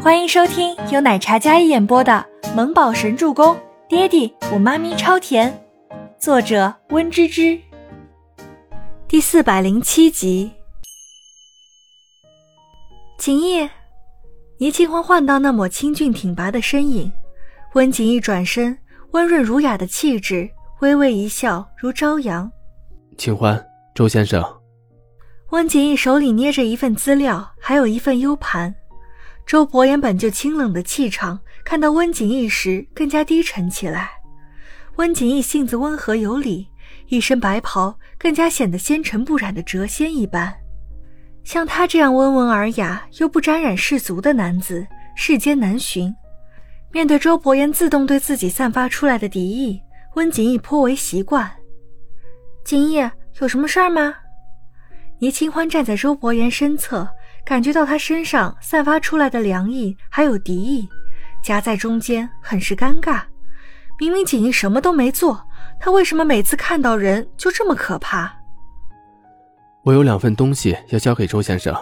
欢迎收听由奶茶一演播的《萌宝神助攻》，爹地我妈咪超甜，作者温芝芝。第四百零七集。锦逸，倪清欢换到那抹清俊挺拔的身影，温锦逸转身，温润儒雅的气质，微微一笑，如朝阳。清欢，周先生。温锦逸手里捏着一份资料，还有一份 U 盘。周伯言本就清冷的气场，看到温景逸时更加低沉起来。温景逸性子温和有礼，一身白袍更加显得纤尘不染的谪仙一般。像他这样温文尔雅又不沾染世俗的男子，世间难寻。面对周伯言自动对自己散发出来的敌意，温景逸颇为习惯。锦逸，有什么事儿吗？倪清欢站在周伯言身侧，感觉到他身上散发出来的凉意，还有敌意，夹在中间，很是尴尬。明明锦衣什么都没做，他为什么每次看到人就这么可怕？我有两份东西要交给周先生。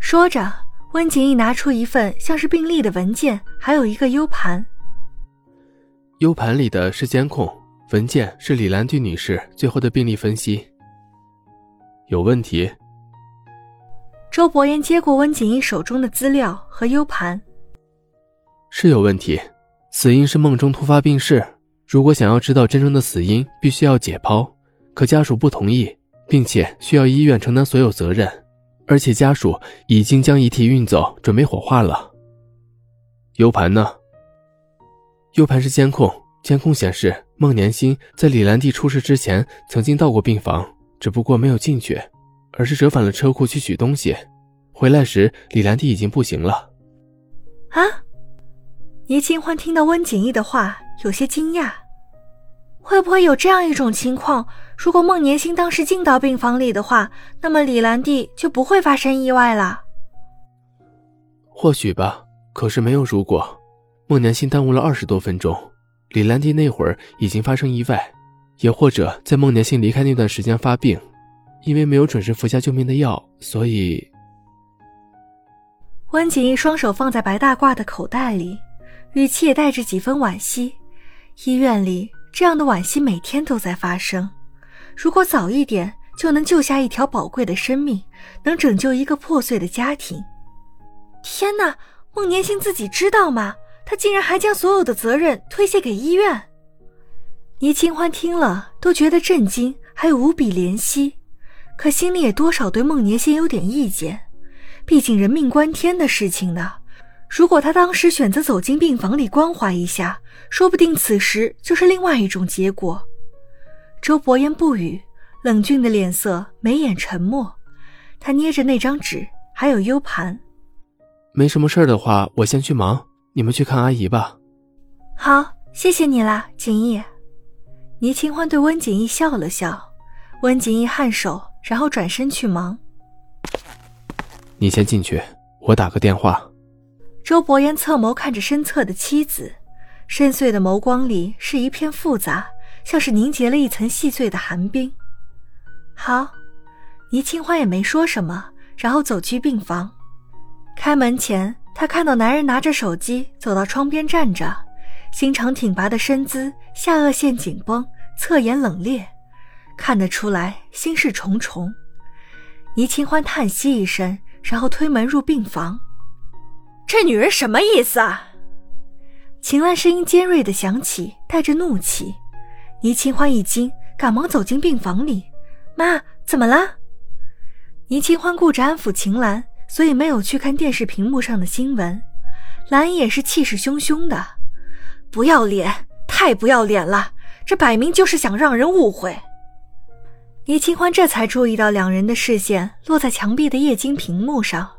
说着，温锦逸拿出一份像是病历的文件，还有一个 U 盘。U 盘里的是监控，文件是李兰娣女士最后的病历分析。有问题。周伯言接过温景逸手中的资料和 U 盘，是有问题，死因是梦中突发病逝。如果想要知道真正的死因，必须要解剖，可家属不同意，并且需要医院承担所有责任，而且家属已经将遗体运走，准备火化了。U 盘呢？U 盘是监控，监控显示孟年星在李兰娣出事之前曾经到过病房。只不过没有进去，而是折返了车库去取东西。回来时，李兰娣已经不行了。啊！倪清欢听到温景逸的话，有些惊讶。会不会有这样一种情况：如果孟年星当时进到病房里的话，那么李兰娣就不会发生意外了？或许吧。可是没有如果。孟年星耽误了二十多分钟，李兰娣那会儿已经发生意外。也或者在孟年星离开那段时间发病，因为没有准时服下救命的药，所以。温景逸双手放在白大褂的口袋里，语气也带着几分惋惜。医院里这样的惋惜每天都在发生。如果早一点就能救下一条宝贵的生命，能拯救一个破碎的家庭。天哪，孟年星自己知道吗？他竟然还将所有的责任推卸给医院。倪清欢听了都觉得震惊，还有无比怜惜，可心里也多少对孟年星有点意见。毕竟人命关天的事情呢。如果他当时选择走进病房里关怀一下，说不定此时就是另外一种结果。周伯言不语，冷峻的脸色，眉眼沉默。他捏着那张纸，还有 U 盘。没什么事的话，我先去忙，你们去看阿姨吧。好，谢谢你了，景逸。倪清欢对温锦逸笑了笑，温锦逸颔首，然后转身去忙。你先进去，我打个电话。周伯言侧眸看着身侧的妻子，深邃的眸光里是一片复杂，像是凝结了一层细碎的寒冰。好，倪清欢也没说什么，然后走去病房。开门前，他看到男人拿着手机走到窗边站着，心肠挺拔的身姿，下颚线紧绷。侧颜冷冽，看得出来心事重重。倪清欢叹息一声，然后推门入病房。这女人什么意思啊？秦岚声音尖锐的响起，带着怒气。倪清欢一惊，赶忙走进病房里。妈，怎么了？倪清欢顾着安抚秦岚，所以没有去看电视屏幕上的新闻。兰姨也是气势汹汹的，不要脸，太不要脸了！这摆明就是想让人误会。倪清欢这才注意到两人的视线落在墙壁的液晶屏幕上，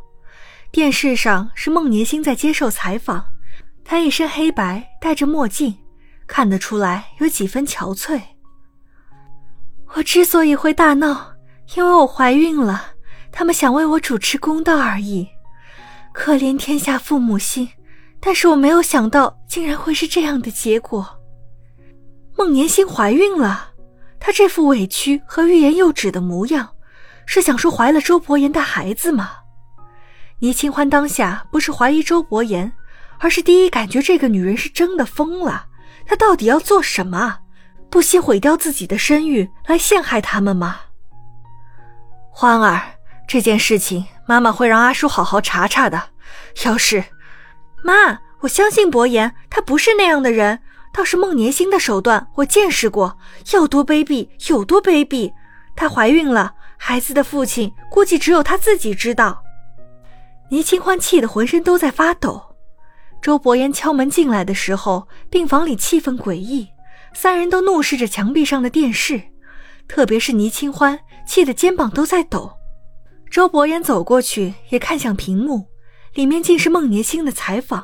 电视上是孟年星在接受采访，他一身黑白，戴着墨镜，看得出来有几分憔悴。我之所以会大闹，因为我怀孕了，他们想为我主持公道而已。可怜天下父母心，但是我没有想到，竟然会是这样的结果。孟年星怀孕了，她这副委屈和欲言又止的模样，是想说怀了周伯言的孩子吗？倪清欢当下不是怀疑周伯言，而是第一感觉这个女人是真的疯了。她到底要做什么？不惜毁掉自己的声誉来陷害他们吗？欢儿，这件事情妈妈会让阿叔好好查查的。要是妈，我相信伯言，他不是那样的人。倒是孟年星的手段，我见识过，要多卑鄙有多卑鄙。她怀孕了，孩子的父亲估计只有她自己知道。倪清欢气得浑身都在发抖。周伯言敲门进来的时候，病房里气氛诡异，三人都怒视着墙壁上的电视，特别是倪清欢，气得肩膀都在抖。周伯言走过去，也看向屏幕，里面竟是孟年星的采访。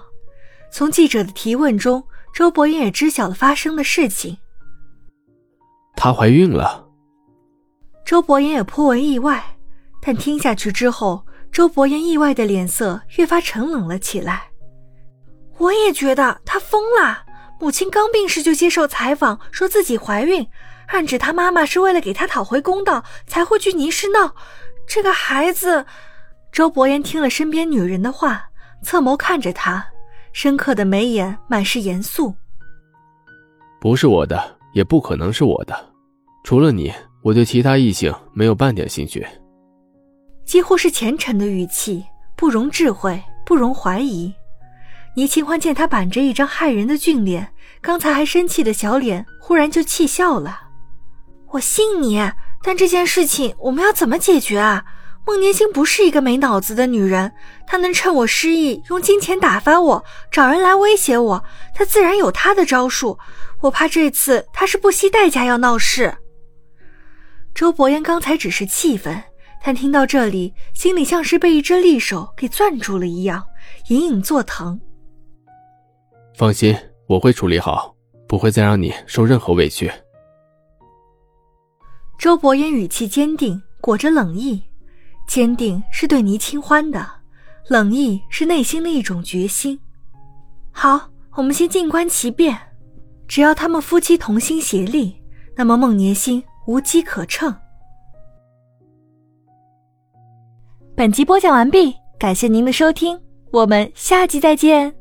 从记者的提问中。周伯言也知晓了发生的事情，她怀孕了。周伯言也颇为意外，但听下去之后，周伯言意外的脸色越发沉冷了起来。我也觉得她疯了。母亲刚病逝就接受采访，说自己怀孕，暗指她妈妈是为了给她讨回公道才会去泥市闹。这个孩子，周伯言听了身边女人的话，侧眸看着她。深刻的眉眼满是严肃。不是我的，也不可能是我的。除了你，我对其他异性没有半点兴趣。几乎是虔诚的语气，不容智慧，不容怀疑。倪清欢见他板着一张骇人的俊脸，刚才还生气的小脸，忽然就气笑了。我信你，但这件事情我们要怎么解决啊？孟年星不是一个没脑子的女人，她能趁我失忆用金钱打发我，找人来威胁我，她自然有她的招数。我怕这次她是不惜代价要闹事。周伯言刚才只是气愤，但听到这里，心里像是被一只利手给攥住了一样，隐隐作疼。放心，我会处理好，不会再让你受任何委屈。周伯言语气坚定，裹着冷意。坚定是对倪清欢的，冷意是内心的一种决心。好，我们先静观其变。只要他们夫妻同心协力，那么孟年心无机可乘。本集播讲完毕，感谢您的收听，我们下集再见。